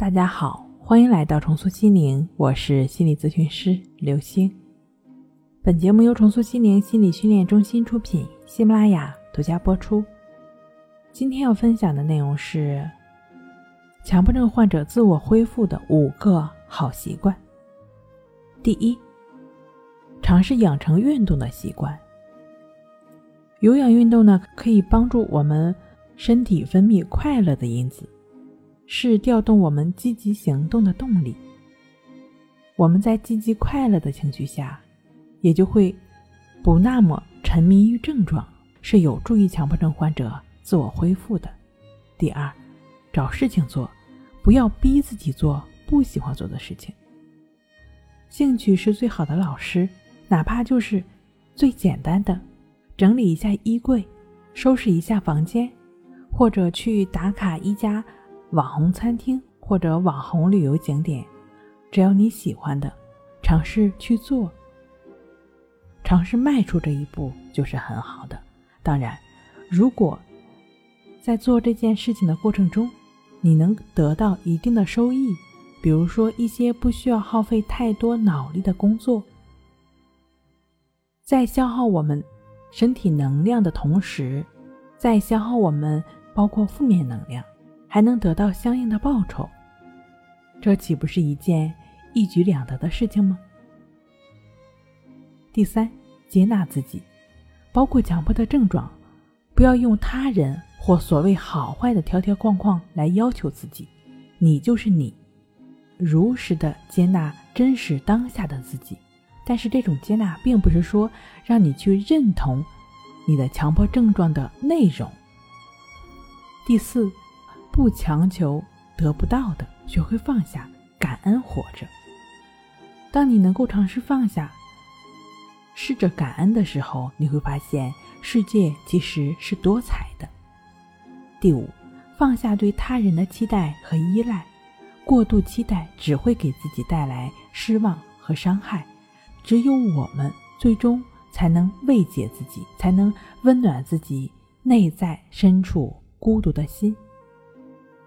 大家好，欢迎来到重塑心灵，我是心理咨询师刘星。本节目由重塑心灵心理训练中心出品，喜马拉雅独家播出。今天要分享的内容是强迫症患者自我恢复的五个好习惯。第一，尝试养成运动的习惯。有氧运动呢，可以帮助我们身体分泌快乐的因子。是调动我们积极行动的动力。我们在积极快乐的情绪下，也就会不那么沉迷于症状，是有助于强迫症患者自我恢复的。第二，找事情做，不要逼自己做不喜欢做的事情。兴趣是最好的老师，哪怕就是最简单的，整理一下衣柜，收拾一下房间，或者去打卡一家。网红餐厅或者网红旅游景点，只要你喜欢的，尝试去做，尝试迈出这一步就是很好的。当然，如果在做这件事情的过程中，你能得到一定的收益，比如说一些不需要耗费太多脑力的工作，在消耗我们身体能量的同时，在消耗我们包括负面能量。还能得到相应的报酬，这岂不是一件一举两得的事情吗？第三，接纳自己，包括强迫的症状，不要用他人或所谓好坏的条条框框来要求自己，你就是你，如实的接纳真实当下的自己。但是这种接纳并不是说让你去认同你的强迫症状的内容。第四。不强求得不到的，学会放下，感恩活着。当你能够尝试放下，试着感恩的时候，你会发现世界其实是多彩的。第五，放下对他人的期待和依赖，过度期待只会给自己带来失望和伤害。只有我们最终才能慰藉自己，才能温暖自己内在深处孤独的心。